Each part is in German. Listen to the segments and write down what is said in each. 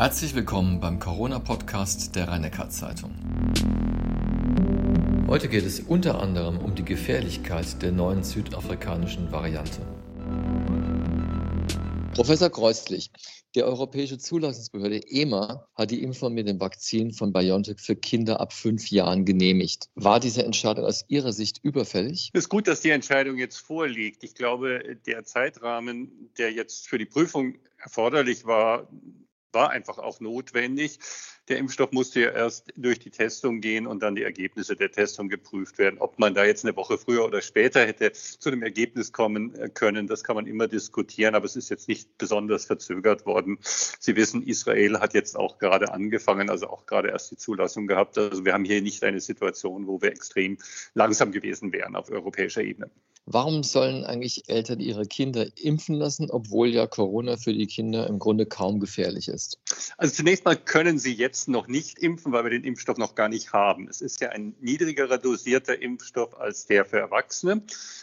Herzlich willkommen beim Corona-Podcast der rhein zeitung Heute geht es unter anderem um die Gefährlichkeit der neuen südafrikanischen Variante. Professor Kreuzlich, die Europäische Zulassungsbehörde EMA hat die Impfung mit dem Vakzin von BioNTech für Kinder ab fünf Jahren genehmigt. War diese Entscheidung aus Ihrer Sicht überfällig? Es ist gut, dass die Entscheidung jetzt vorliegt. Ich glaube, der Zeitrahmen, der jetzt für die Prüfung erforderlich war, war einfach auch notwendig. Der Impfstoff musste ja erst durch die Testung gehen und dann die Ergebnisse der Testung geprüft werden. Ob man da jetzt eine Woche früher oder später hätte zu dem Ergebnis kommen äh, können, das kann man immer diskutieren, aber es ist jetzt nicht besonders verzögert worden. Sie wissen, Israel hat jetzt auch gerade angefangen, also auch gerade erst die Zulassung gehabt. Also wir haben hier nicht eine Situation, wo wir extrem langsam gewesen wären auf europäischer Ebene. Warum sollen eigentlich Eltern ihre Kinder impfen lassen, obwohl ja Corona für die Kinder im Grunde kaum gefährlich ist? Also zunächst mal können sie jetzt noch nicht impfen, weil wir den Impfstoff noch gar nicht haben. Es ist ja ein niedrigerer dosierter Impfstoff als der für Erwachsene.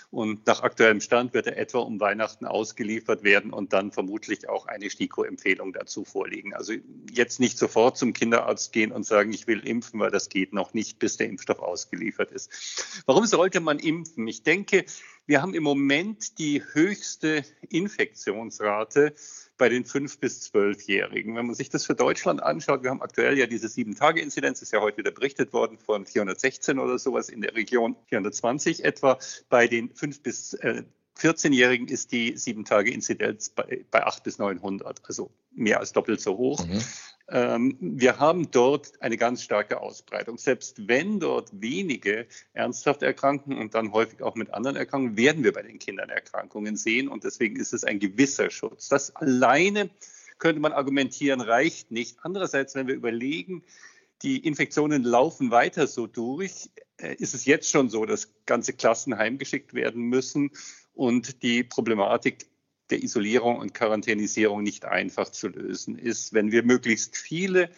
Und nach aktuellem Stand wird er etwa um Weihnachten ausgeliefert werden und dann vermutlich auch eine STIKO-Empfehlung dazu vorliegen. Also jetzt nicht sofort zum Kinderarzt gehen und sagen, ich will impfen, weil das geht noch nicht, bis der Impfstoff ausgeliefert ist. Warum sollte man impfen? Ich denke, wir haben im Moment die höchste Infektionsrate bei den 5- bis 12-Jährigen. Wenn man sich das für Deutschland anschaut, wir haben aktuell ja diese Sieben-Tage-Inzidenz, ist ja heute wieder berichtet worden von 416 oder sowas in der Region, 420 etwa. Bei den 5- bis äh, 14-Jährigen ist die Sieben-Tage-Inzidenz bei, bei 8 bis 900, also mehr als doppelt so hoch. Mhm. Ähm, wir haben dort eine ganz starke Ausbreitung. Selbst wenn dort wenige ernsthaft erkranken und dann häufig auch mit anderen Erkrankungen, werden wir bei den Kindern Erkrankungen sehen. Und deswegen ist es ein gewisser Schutz. Das alleine könnte man argumentieren, reicht nicht. Andererseits, wenn wir überlegen, die Infektionen laufen weiter so durch, äh, ist es jetzt schon so, dass ganze Klassen heimgeschickt werden müssen und die Problematik der Isolierung und Quarantänisierung nicht einfach zu lösen ist. Wenn wir möglichst viele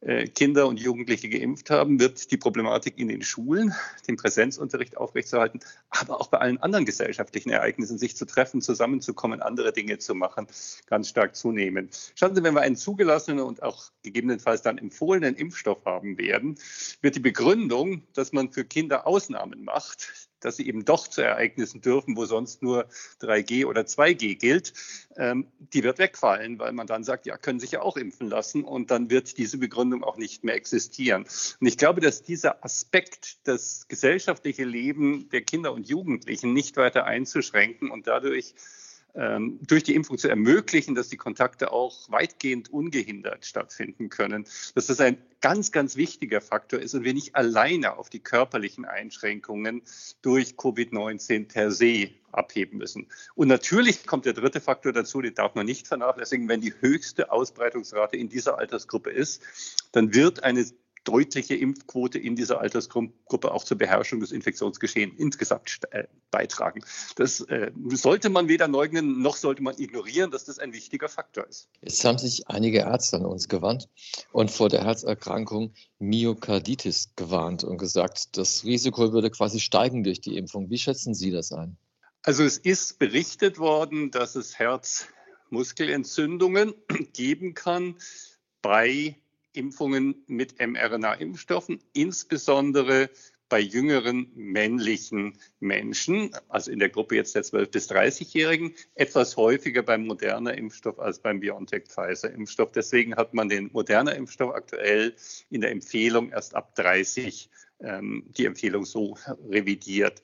äh, Kinder und Jugendliche geimpft haben, wird die Problematik in den Schulen, den Präsenzunterricht aufrechtzuerhalten, aber auch bei allen anderen gesellschaftlichen Ereignissen, sich zu treffen, zusammenzukommen, andere Dinge zu machen, ganz stark zunehmen. Schauen Sie, wenn wir einen zugelassenen und auch gegebenenfalls dann empfohlenen Impfstoff haben werden, wird die Begründung, dass man für Kinder Ausnahmen macht, dass sie eben doch zu Ereignissen dürfen, wo sonst nur 3G oder 2G gilt, ähm, die wird wegfallen, weil man dann sagt, ja, können sich ja auch impfen lassen und dann wird diese Begründung auch nicht mehr existieren. Und ich glaube, dass dieser Aspekt, das gesellschaftliche Leben der Kinder und Jugendlichen nicht weiter einzuschränken und dadurch durch die Impfung zu ermöglichen, dass die Kontakte auch weitgehend ungehindert stattfinden können, dass das ein ganz, ganz wichtiger Faktor ist und wir nicht alleine auf die körperlichen Einschränkungen durch Covid-19 per se abheben müssen. Und natürlich kommt der dritte Faktor dazu, den darf man nicht vernachlässigen. Wenn die höchste Ausbreitungsrate in dieser Altersgruppe ist, dann wird eine deutliche Impfquote in dieser Altersgruppe auch zur Beherrschung des Infektionsgeschehens insgesamt äh, beitragen. Das äh, sollte man weder leugnen, noch sollte man ignorieren, dass das ein wichtiger Faktor ist. Jetzt haben sich einige Ärzte an uns gewandt und vor der Herzerkrankung Myokarditis gewarnt und gesagt, das Risiko würde quasi steigen durch die Impfung. Wie schätzen Sie das ein? Also es ist berichtet worden, dass es Herzmuskelentzündungen geben kann bei Impfungen mit mRNA-Impfstoffen, insbesondere bei jüngeren männlichen Menschen, also in der Gruppe jetzt der 12- bis 30-Jährigen, etwas häufiger beim moderner Impfstoff als beim BioNTech-Pfizer-Impfstoff. Deswegen hat man den moderner Impfstoff aktuell in der Empfehlung erst ab 30 ähm, die Empfehlung so revidiert.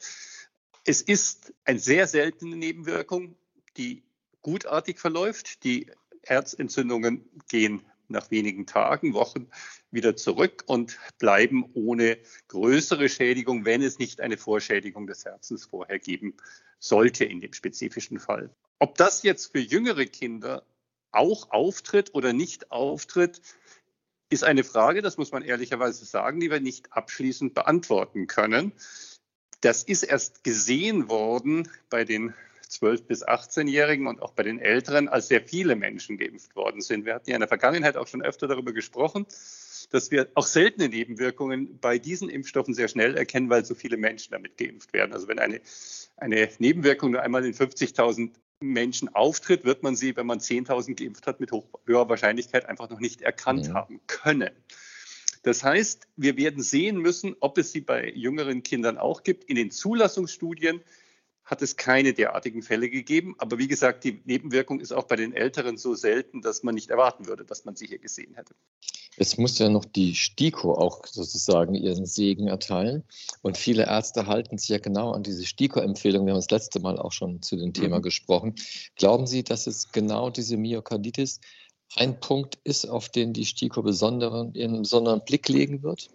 Es ist eine sehr seltene Nebenwirkung, die gutartig verläuft. Die Herzentzündungen gehen nach wenigen Tagen, Wochen wieder zurück und bleiben ohne größere Schädigung, wenn es nicht eine Vorschädigung des Herzens vorher geben sollte in dem spezifischen Fall. Ob das jetzt für jüngere Kinder auch auftritt oder nicht auftritt, ist eine Frage, das muss man ehrlicherweise sagen, die wir nicht abschließend beantworten können. Das ist erst gesehen worden bei den 12- bis 18-Jährigen und auch bei den Älteren, als sehr viele Menschen geimpft worden sind. Wir hatten ja in der Vergangenheit auch schon öfter darüber gesprochen, dass wir auch seltene Nebenwirkungen bei diesen Impfstoffen sehr schnell erkennen, weil so viele Menschen damit geimpft werden. Also wenn eine, eine Nebenwirkung nur einmal in 50.000 Menschen auftritt, wird man sie, wenn man 10.000 geimpft hat, mit höherer Wahrscheinlichkeit einfach noch nicht erkannt mhm. haben können. Das heißt, wir werden sehen müssen, ob es sie bei jüngeren Kindern auch gibt. In den Zulassungsstudien hat es keine derartigen Fälle gegeben. Aber wie gesagt, die Nebenwirkung ist auch bei den Älteren so selten, dass man nicht erwarten würde, dass man sie hier gesehen hätte. Es muss ja noch die STIKO auch sozusagen ihren Segen erteilen. Und viele Ärzte halten sich ja genau an diese STIKO-Empfehlung. Wir haben das letzte Mal auch schon zu dem Thema mhm. gesprochen. Glauben Sie, dass es genau diese Myokarditis ein Punkt ist, auf den die STIKO besonderen, einen besonderen Blick legen wird?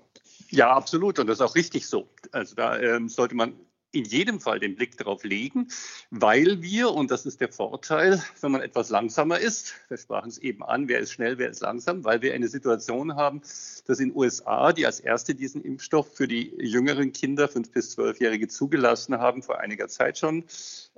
Ja, absolut. Und das ist auch richtig so. Also da ähm, sollte man in jedem Fall den Blick darauf legen, weil wir, und das ist der Vorteil, wenn man etwas langsamer ist, wir sprachen es eben an, wer ist schnell, wer ist langsam, weil wir eine Situation haben, dass in den USA, die als erste diesen Impfstoff für die jüngeren Kinder, fünf bis zwölfjährige, zugelassen haben, vor einiger Zeit schon,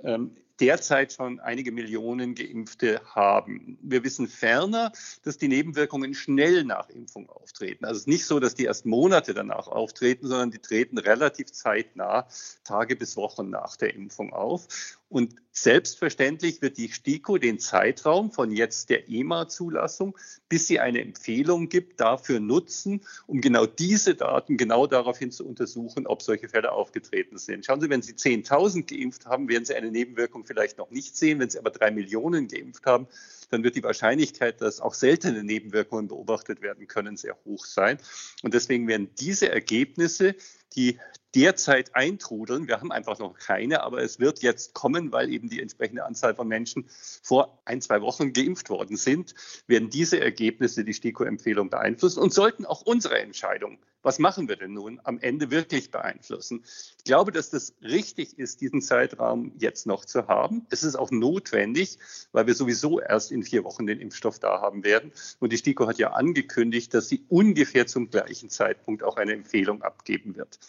ähm, derzeit schon einige Millionen Geimpfte haben. Wir wissen ferner, dass die Nebenwirkungen schnell nach Impfung auftreten. Also es ist nicht so, dass die erst Monate danach auftreten, sondern die treten relativ zeitnah, Tage bis Wochen nach der Impfung auf. Und selbstverständlich wird die STIKO den Zeitraum von jetzt der EMA-Zulassung, bis sie eine Empfehlung gibt, dafür nutzen, um genau diese Daten genau daraufhin zu untersuchen, ob solche Fälle aufgetreten sind. Schauen Sie, wenn Sie 10.000 geimpft haben, werden Sie eine Nebenwirkung vielleicht noch nicht sehen. Wenn Sie aber drei Millionen geimpft haben, dann wird die Wahrscheinlichkeit, dass auch seltene Nebenwirkungen beobachtet werden können, sehr hoch sein. Und deswegen werden diese Ergebnisse, die derzeit eintrudeln. Wir haben einfach noch keine, aber es wird jetzt kommen, weil eben die entsprechende Anzahl von Menschen vor ein, zwei Wochen geimpft worden sind, werden diese Ergebnisse die STIKO-Empfehlung beeinflussen und sollten auch unsere Entscheidung, was machen wir denn nun, am Ende wirklich beeinflussen. Ich glaube, dass das richtig ist, diesen Zeitraum jetzt noch zu haben. Es ist auch notwendig, weil wir sowieso erst in vier Wochen den Impfstoff da haben werden. Und die STIKO hat ja angekündigt, dass sie ungefähr zum gleichen Zeitpunkt auch eine Empfehlung abgeben wird.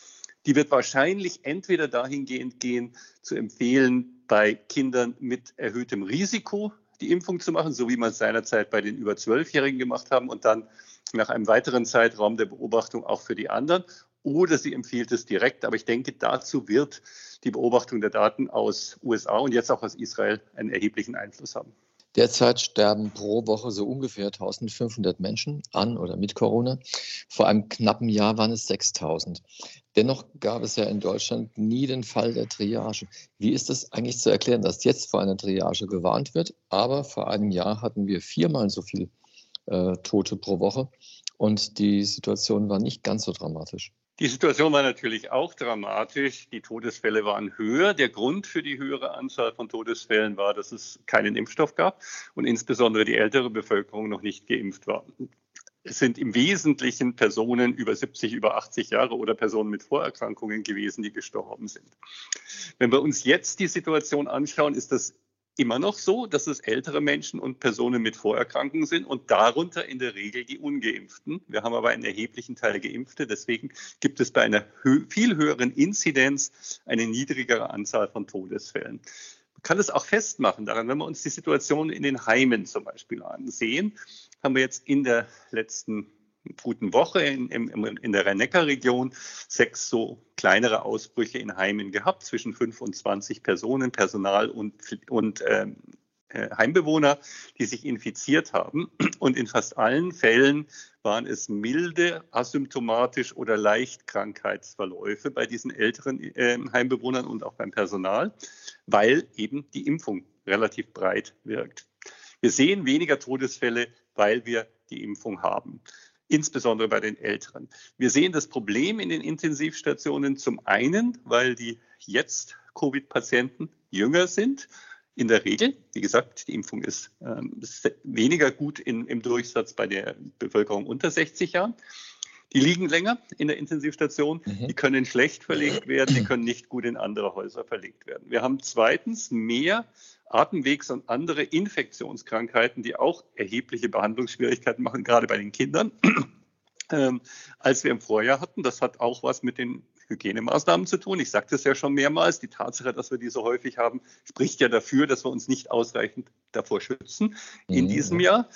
Die wird wahrscheinlich entweder dahingehend gehen, zu empfehlen, bei Kindern mit erhöhtem Risiko die Impfung zu machen, so wie man es seinerzeit bei den über Zwölfjährigen gemacht haben und dann nach einem weiteren Zeitraum der Beobachtung auch für die anderen. Oder sie empfiehlt es direkt. Aber ich denke, dazu wird die Beobachtung der Daten aus USA und jetzt auch aus Israel einen erheblichen Einfluss haben. Derzeit sterben pro Woche so ungefähr 1500 Menschen an oder mit Corona. Vor einem knappen Jahr waren es 6000. Dennoch gab es ja in Deutschland nie den Fall der Triage. Wie ist das eigentlich zu erklären, dass jetzt vor einer Triage gewarnt wird, aber vor einem Jahr hatten wir viermal so viele äh, Tote pro Woche und die Situation war nicht ganz so dramatisch? Die Situation war natürlich auch dramatisch. Die Todesfälle waren höher. Der Grund für die höhere Anzahl von Todesfällen war, dass es keinen Impfstoff gab und insbesondere die ältere Bevölkerung noch nicht geimpft war. Es sind im Wesentlichen Personen über 70, über 80 Jahre oder Personen mit Vorerkrankungen gewesen, die gestorben sind. Wenn wir uns jetzt die Situation anschauen, ist das immer noch so, dass es ältere Menschen und Personen mit Vorerkrankungen sind und darunter in der Regel die ungeimpften. Wir haben aber einen erheblichen Teil geimpfte. Deswegen gibt es bei einer hö viel höheren Inzidenz eine niedrigere Anzahl von Todesfällen. Man kann es auch festmachen daran, wenn wir uns die Situation in den Heimen zum Beispiel ansehen, haben wir jetzt in der letzten guten Woche in, in, in der Rhein-Neckar-Region sechs so kleinere Ausbrüche in Heimen gehabt, zwischen fünf und 20 Personen, Personal und, und ähm, äh, Heimbewohner, die sich infiziert haben. Und in fast allen Fällen waren es milde, asymptomatisch oder leicht Krankheitsverläufe bei diesen älteren äh, Heimbewohnern und auch beim Personal, weil eben die Impfung relativ breit wirkt. Wir sehen weniger Todesfälle, weil wir die Impfung haben insbesondere bei den Älteren. Wir sehen das Problem in den Intensivstationen zum einen, weil die jetzt Covid-Patienten jünger sind. In der Regel, wie gesagt, die Impfung ist, ähm, weniger gut in, im Durchsatz bei der Bevölkerung unter 60 Jahren. Die liegen länger in der Intensivstation, mhm. die können schlecht verlegt werden, die können nicht gut in andere Häuser verlegt werden. Wir haben zweitens mehr Atemwegs- und andere Infektionskrankheiten, die auch erhebliche Behandlungsschwierigkeiten machen, gerade bei den Kindern, ähm, als wir im Vorjahr hatten. Das hat auch was mit den Hygienemaßnahmen zu tun. Ich sagte es ja schon mehrmals, die Tatsache, dass wir die so häufig haben, spricht ja dafür, dass wir uns nicht ausreichend davor schützen in mhm. diesem Jahr.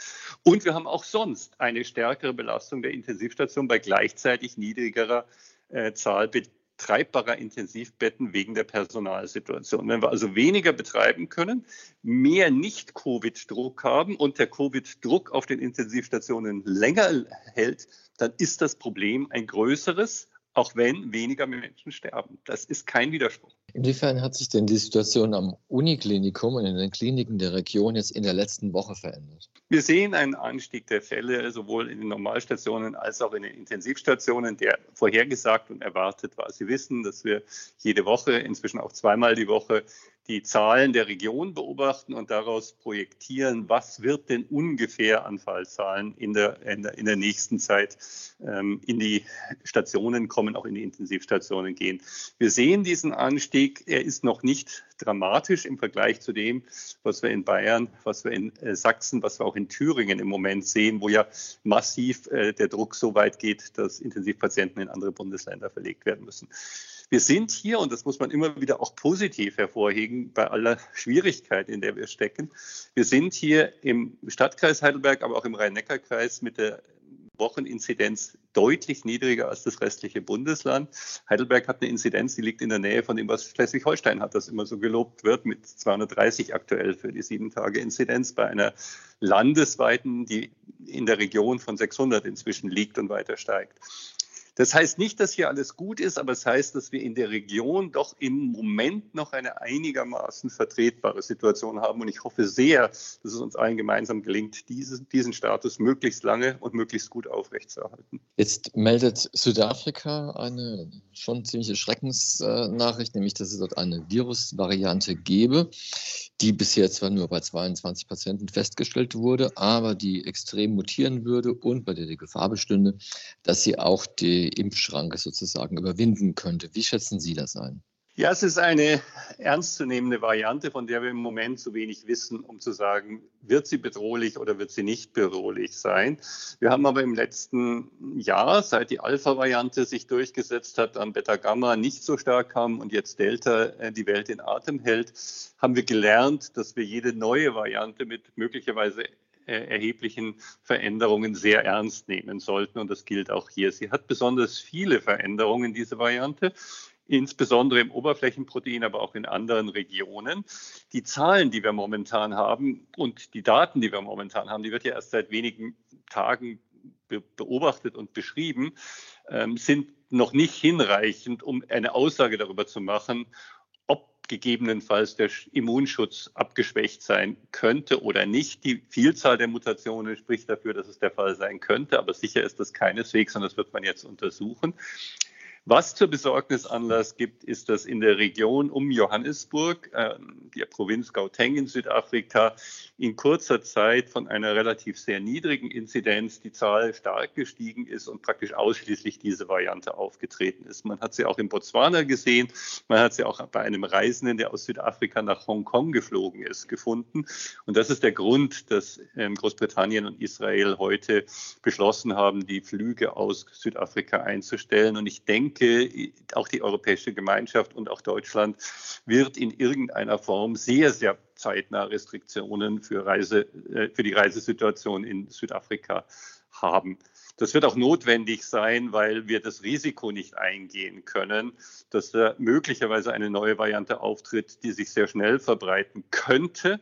Und wir haben auch sonst eine stärkere Belastung der Intensivstation bei gleichzeitig niedrigerer äh, Zahl betreibbarer Intensivbetten wegen der Personalsituation. Wenn wir also weniger betreiben können, mehr Nicht-Covid-Druck haben und der Covid-Druck auf den Intensivstationen länger hält, dann ist das Problem ein größeres, auch wenn weniger Menschen sterben. Das ist kein Widerspruch. Inwiefern hat sich denn die Situation am Uniklinikum und in den Kliniken der Region jetzt in der letzten Woche verändert? Wir sehen einen Anstieg der Fälle sowohl in den Normalstationen als auch in den Intensivstationen, der vorhergesagt und erwartet war. Sie wissen, dass wir jede Woche, inzwischen auch zweimal die Woche, die Zahlen der Region beobachten und daraus projektieren, was wird denn ungefähr an Fallzahlen in der, in der, in der nächsten Zeit ähm, in die Stationen kommen, auch in die Intensivstationen gehen. Wir sehen diesen Anstieg, er ist noch nicht dramatisch im Vergleich zu dem, was wir in Bayern, was wir in äh, Sachsen, was wir auch in Thüringen im Moment sehen, wo ja massiv äh, der Druck so weit geht, dass Intensivpatienten in andere Bundesländer verlegt werden müssen. Wir sind hier, und das muss man immer wieder auch positiv hervorheben, bei aller Schwierigkeit, in der wir stecken. Wir sind hier im Stadtkreis Heidelberg, aber auch im Rhein-Neckar-Kreis mit der Wocheninzidenz deutlich niedriger als das restliche Bundesland. Heidelberg hat eine Inzidenz, die liegt in der Nähe von dem, was Schleswig-Holstein hat, das immer so gelobt wird, mit 230 aktuell für die sieben Tage Inzidenz bei einer landesweiten, die in der Region von 600 inzwischen liegt und weiter steigt. Das heißt nicht, dass hier alles gut ist, aber es heißt, dass wir in der Region doch im Moment noch eine einigermaßen vertretbare Situation haben. Und ich hoffe sehr, dass es uns allen gemeinsam gelingt, diese, diesen Status möglichst lange und möglichst gut aufrechtzuerhalten. Jetzt meldet Südafrika eine schon ziemliche Schreckensnachricht, nämlich dass es dort eine Virusvariante gebe, die bisher zwar nur bei 22 Patienten festgestellt wurde, aber die extrem mutieren würde und bei der die Gefahr bestünde, dass sie auch Impfschranke sozusagen überwinden könnte. Wie schätzen Sie das ein? Ja, es ist eine ernstzunehmende Variante, von der wir im Moment zu wenig wissen, um zu sagen, wird sie bedrohlich oder wird sie nicht bedrohlich sein. Wir haben aber im letzten Jahr, seit die Alpha-Variante sich durchgesetzt hat, am Beta-Gamma nicht so stark kam und jetzt Delta äh, die Welt in Atem hält, haben wir gelernt, dass wir jede neue Variante mit möglicherweise erheblichen Veränderungen sehr ernst nehmen sollten. Und das gilt auch hier. Sie hat besonders viele Veränderungen, diese Variante insbesondere im Oberflächenprotein, aber auch in anderen Regionen. Die Zahlen, die wir momentan haben und die Daten, die wir momentan haben, die wird ja erst seit wenigen Tagen beobachtet und beschrieben, ähm, sind noch nicht hinreichend, um eine Aussage darüber zu machen, gegebenenfalls der Immunschutz abgeschwächt sein könnte oder nicht. Die Vielzahl der Mutationen spricht dafür, dass es der Fall sein könnte, aber sicher ist das keineswegs und das wird man jetzt untersuchen. Was zur Besorgnis Anlass gibt, ist, dass in der Region um Johannesburg, äh, der Provinz Gauteng in Südafrika, in kurzer Zeit von einer relativ sehr niedrigen Inzidenz die Zahl stark gestiegen ist und praktisch ausschließlich diese Variante aufgetreten ist. Man hat sie auch in Botswana gesehen, man hat sie auch bei einem Reisenden, der aus Südafrika nach Hongkong geflogen ist, gefunden. Und das ist der Grund, dass ähm, Großbritannien und Israel heute beschlossen haben, die Flüge aus Südafrika einzustellen. Und ich denke, denke, auch die Europäische Gemeinschaft und auch Deutschland wird in irgendeiner Form sehr, sehr zeitnah Restriktionen für, Reise, äh, für die Reisesituation in Südafrika haben. Das wird auch notwendig sein, weil wir das Risiko nicht eingehen können, dass da möglicherweise eine neue Variante auftritt, die sich sehr schnell verbreiten könnte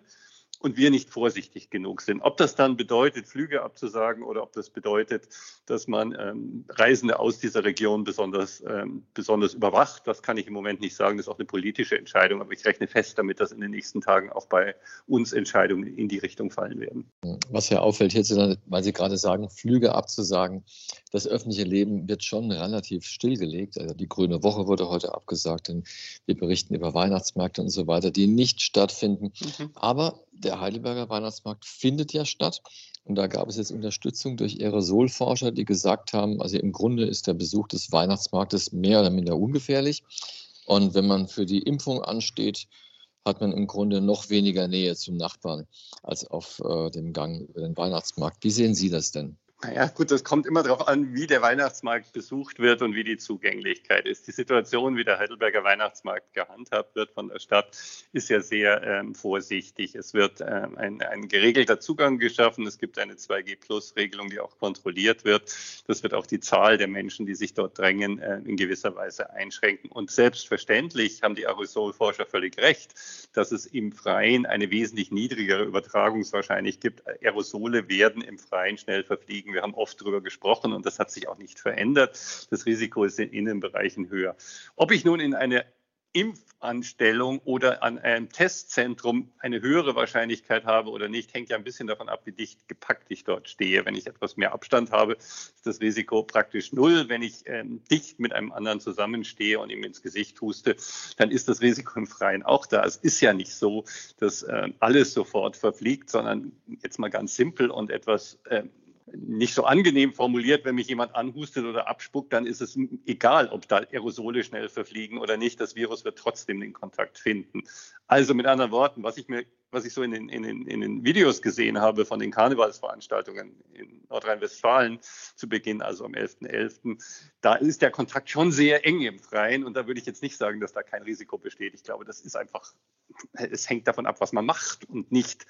und wir nicht vorsichtig genug sind. Ob das dann bedeutet, Flüge abzusagen oder ob das bedeutet, dass man ähm, Reisende aus dieser Region besonders, ähm, besonders überwacht, das kann ich im Moment nicht sagen. Das ist auch eine politische Entscheidung, aber ich rechne fest damit, dass in den nächsten Tagen auch bei uns Entscheidungen in die Richtung fallen werden. Was ja auffällt hierzu, weil Sie gerade sagen, Flüge abzusagen, das öffentliche Leben wird schon relativ stillgelegt. Also die Grüne Woche wurde heute abgesagt, denn wir berichten über Weihnachtsmärkte und so weiter, die nicht stattfinden. Mhm. Aber der Heidelberger Weihnachtsmarkt findet ja statt. Und da gab es jetzt Unterstützung durch Aerosolforscher, die gesagt haben, also im Grunde ist der Besuch des Weihnachtsmarktes mehr oder minder ungefährlich. Und wenn man für die Impfung ansteht, hat man im Grunde noch weniger Nähe zum Nachbarn als auf äh, dem Gang über den Weihnachtsmarkt. Wie sehen Sie das denn? Naja, gut, das kommt immer darauf an, wie der Weihnachtsmarkt besucht wird und wie die Zugänglichkeit ist. Die Situation, wie der Heidelberger Weihnachtsmarkt gehandhabt wird von der Stadt, ist ja sehr ähm, vorsichtig. Es wird ähm, ein, ein, geregelter Zugang geschaffen. Es gibt eine 2G-Plus-Regelung, die auch kontrolliert wird. Das wird auch die Zahl der Menschen, die sich dort drängen, äh, in gewisser Weise einschränken. Und selbstverständlich haben die Aerosolforscher völlig recht, dass es im Freien eine wesentlich niedrigere Übertragungswahrscheinlichkeit gibt. Aerosole werden im Freien schnell verfliegen wir haben oft darüber gesprochen und das hat sich auch nicht verändert. Das Risiko ist in Innenbereichen höher. Ob ich nun in eine Impfanstellung oder an einem Testzentrum eine höhere Wahrscheinlichkeit habe oder nicht, hängt ja ein bisschen davon ab, wie dicht gepackt ich dort stehe. Wenn ich etwas mehr Abstand habe, ist das Risiko praktisch null. Wenn ich ähm, dicht mit einem anderen zusammenstehe und ihm ins Gesicht huste, dann ist das Risiko im Freien auch da. Es ist ja nicht so, dass äh, alles sofort verfliegt, sondern jetzt mal ganz simpel und etwas äh, nicht so angenehm formuliert, wenn mich jemand anhustet oder abspuckt, dann ist es egal, ob da Aerosole schnell verfliegen oder nicht. Das Virus wird trotzdem den Kontakt finden. Also mit anderen Worten, was ich mir was ich so in den, in, den, in den Videos gesehen habe von den Karnevalsveranstaltungen in Nordrhein-Westfalen zu Beginn, also am 11.11., .11., da ist der Kontakt schon sehr eng im Freien und da würde ich jetzt nicht sagen, dass da kein Risiko besteht. Ich glaube, das ist einfach, es hängt davon ab, was man macht und nicht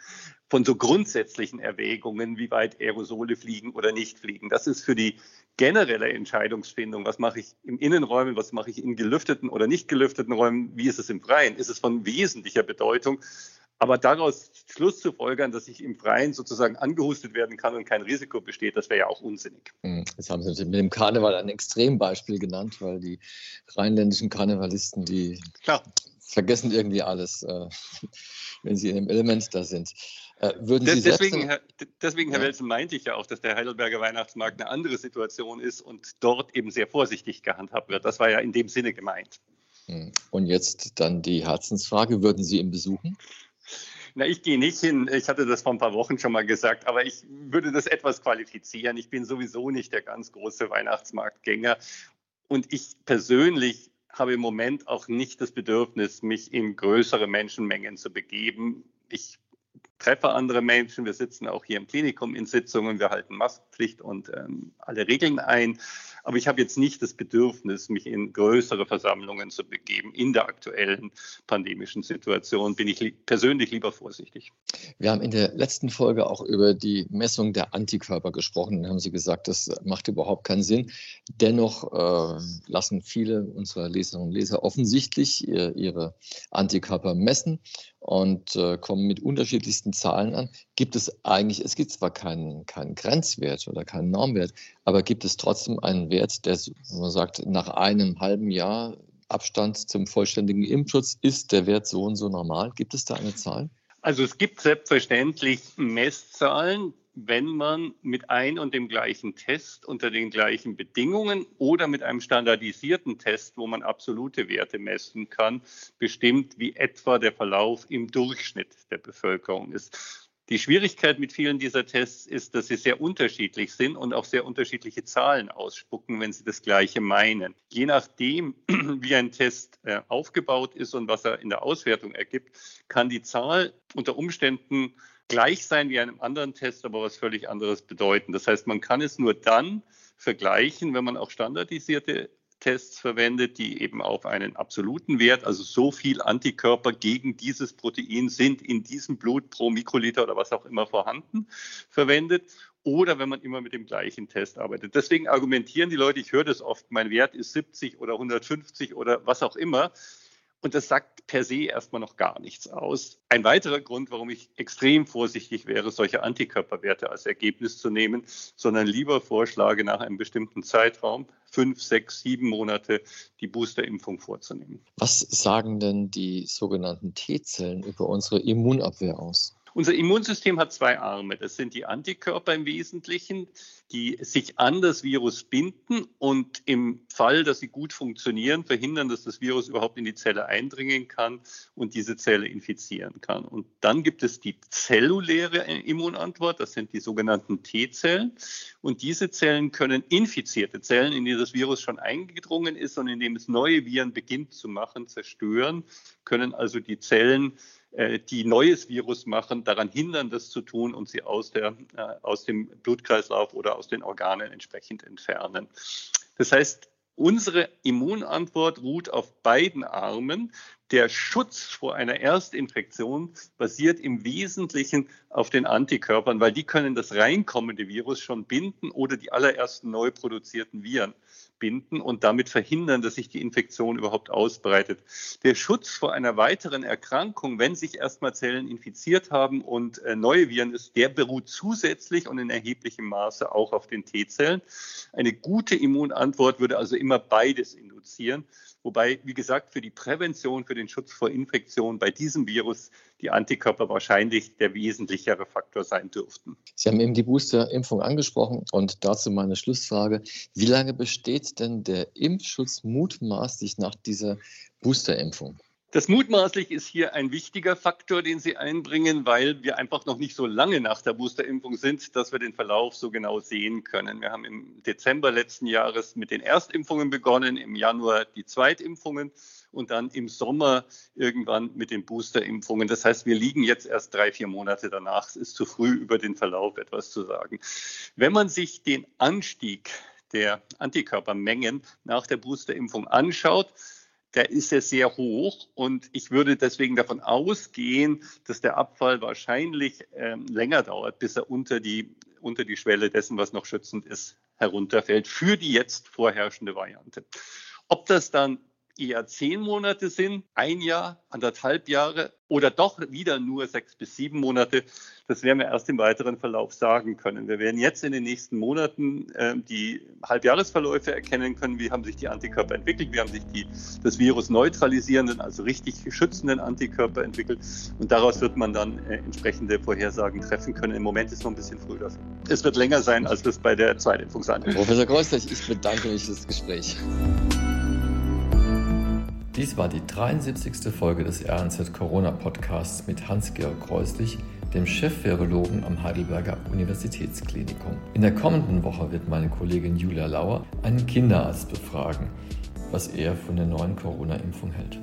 von so grundsätzlichen Erwägungen, wie weit Aerosole fliegen oder nicht fliegen. Das ist für die generelle Entscheidungsfindung, was mache ich im Innenräumen, was mache ich in gelüfteten oder nicht gelüfteten Räumen, wie ist es im Freien, ist es von wesentlicher Bedeutung. Aber daraus Schluss zu folgern, dass ich im Freien sozusagen angehustet werden kann und kein Risiko besteht, das wäre ja auch unsinnig. Hm, jetzt haben Sie mit dem Karneval ein Extrembeispiel genannt, weil die rheinländischen Karnevalisten, die Klar. vergessen irgendwie alles, äh, wenn sie in dem Element da sind. Äh, würden Sie deswegen, Herr, deswegen, Herr ja. Welsen, meinte ich ja auch, dass der Heidelberger Weihnachtsmarkt eine andere Situation ist und dort eben sehr vorsichtig gehandhabt wird. Das war ja in dem Sinne gemeint. Hm. Und jetzt dann die Herzensfrage, würden Sie ihn besuchen? Na, ich gehe nicht hin. Ich hatte das vor ein paar Wochen schon mal gesagt, aber ich würde das etwas qualifizieren. Ich bin sowieso nicht der ganz große Weihnachtsmarktgänger. Und ich persönlich habe im Moment auch nicht das Bedürfnis, mich in größere Menschenmengen zu begeben. Ich treffe andere Menschen. Wir sitzen auch hier im Klinikum in Sitzungen. Wir halten Maskenpflicht und ähm, alle Regeln ein. Aber ich habe jetzt nicht das Bedürfnis, mich in größere Versammlungen zu begeben. In der aktuellen pandemischen Situation bin ich li persönlich lieber vorsichtig. Wir haben in der letzten Folge auch über die Messung der Antikörper gesprochen. Dann haben Sie gesagt, das macht überhaupt keinen Sinn. Dennoch äh, lassen viele unserer Leserinnen und Leser offensichtlich ihre Antikörper messen und äh, kommen mit unterschiedlichsten Zahlen an. Gibt es eigentlich, es gibt zwar keinen, keinen Grenzwert oder keinen Normwert, aber gibt es trotzdem einen Wert, der, man sagt, nach einem halben Jahr Abstand zum vollständigen Impfschutz ist der Wert so und so normal? Gibt es da eine Zahl? Also es gibt selbstverständlich Messzahlen, wenn man mit ein und dem gleichen Test unter den gleichen Bedingungen oder mit einem standardisierten Test, wo man absolute Werte messen kann, bestimmt, wie etwa der Verlauf im Durchschnitt der Bevölkerung ist. Die Schwierigkeit mit vielen dieser Tests ist, dass sie sehr unterschiedlich sind und auch sehr unterschiedliche Zahlen ausspucken, wenn sie das Gleiche meinen. Je nachdem, wie ein Test äh, aufgebaut ist und was er in der Auswertung ergibt, kann die Zahl unter Umständen gleich sein wie einem anderen Test, aber was völlig anderes bedeuten. Das heißt, man kann es nur dann vergleichen, wenn man auch standardisierte Tests verwendet, die eben auf einen absoluten Wert, also so viel Antikörper gegen dieses Protein sind in diesem Blut pro Mikroliter oder was auch immer vorhanden, verwendet. Oder wenn man immer mit dem gleichen Test arbeitet. Deswegen argumentieren die Leute, ich höre das oft, mein Wert ist 70 oder 150 oder was auch immer. Und das sagt per se erstmal noch gar nichts aus. Ein weiterer Grund, warum ich extrem vorsichtig wäre, solche Antikörperwerte als Ergebnis zu nehmen, sondern lieber vorschlage, nach einem bestimmten Zeitraum, fünf, sechs, sieben Monate, die Boosterimpfung vorzunehmen. Was sagen denn die sogenannten T-Zellen über unsere Immunabwehr aus? Unser Immunsystem hat zwei Arme. Das sind die Antikörper im Wesentlichen, die sich an das Virus binden und im Fall, dass sie gut funktionieren, verhindern, dass das Virus überhaupt in die Zelle eindringen kann und diese Zelle infizieren kann. Und dann gibt es die zelluläre Immunantwort, das sind die sogenannten T-Zellen. Und diese Zellen können infizierte Zellen, in die das Virus schon eingedrungen ist und in dem es neue Viren beginnt zu machen, zerstören, können also die Zellen die neues Virus machen, daran hindern, das zu tun und sie aus, der, äh, aus dem Blutkreislauf oder aus den Organen entsprechend entfernen. Das heißt, Unsere Immunantwort ruht auf beiden Armen. Der Schutz vor einer Erstinfektion basiert im Wesentlichen auf den Antikörpern, weil die können das reinkommende Virus schon binden oder die allerersten neu produzierten Viren binden und damit verhindern, dass sich die Infektion überhaupt ausbreitet. Der Schutz vor einer weiteren Erkrankung, wenn sich erstmal Zellen infiziert haben und äh, neue Viren ist, der beruht zusätzlich und in erheblichem Maße auch auf den T-Zellen. Eine gute Immunantwort würde also immer beides induzieren. Wobei, wie gesagt, für die Prävention, für den Schutz vor Infektion bei diesem Virus die Antikörper wahrscheinlich der wesentlichere Faktor sein dürften. Sie haben eben die Boosterimpfung angesprochen und dazu meine Schlussfrage. Wie lange besteht denn der Impfschutz mutmaßlich nach dieser Boosterimpfung? Das mutmaßlich ist hier ein wichtiger Faktor, den Sie einbringen, weil wir einfach noch nicht so lange nach der Boosterimpfung sind, dass wir den Verlauf so genau sehen können. Wir haben im Dezember letzten Jahres mit den Erstimpfungen begonnen, im Januar die Zweitimpfungen und dann im Sommer irgendwann mit den Boosterimpfungen. Das heißt, wir liegen jetzt erst drei, vier Monate danach. Es ist zu früh, über den Verlauf etwas zu sagen. Wenn man sich den Anstieg der Antikörpermengen nach der Boosterimpfung anschaut, der ist ja sehr hoch und ich würde deswegen davon ausgehen, dass der Abfall wahrscheinlich ähm, länger dauert, bis er unter die, unter die Schwelle dessen, was noch schützend ist, herunterfällt für die jetzt vorherrschende Variante. Ob das dann eher zehn Monate sind, ein Jahr, anderthalb Jahre oder doch wieder nur sechs bis sieben Monate, das werden wir erst im weiteren Verlauf sagen können. Wir werden jetzt in den nächsten Monaten äh, die Halbjahresverläufe erkennen können, wie haben sich die Antikörper entwickelt, wie haben sich die, das Virus neutralisierenden, also richtig schützenden Antikörper entwickelt. Und daraus wird man dann äh, entsprechende Vorhersagen treffen können. Im Moment ist noch ein bisschen früh dafür. Es wird länger sein, als das bei der Zweitimpfung sein wird. Professor Kreuzlich, ich bedanke mich für das Gespräch. Dies war die 73. Folge des RNZ Corona Podcasts mit Hans-Georg Kreuslich, dem Chef-Virologen am Heidelberger Universitätsklinikum. In der kommenden Woche wird meine Kollegin Julia Lauer einen Kinderarzt befragen, was er von der neuen Corona-Impfung hält.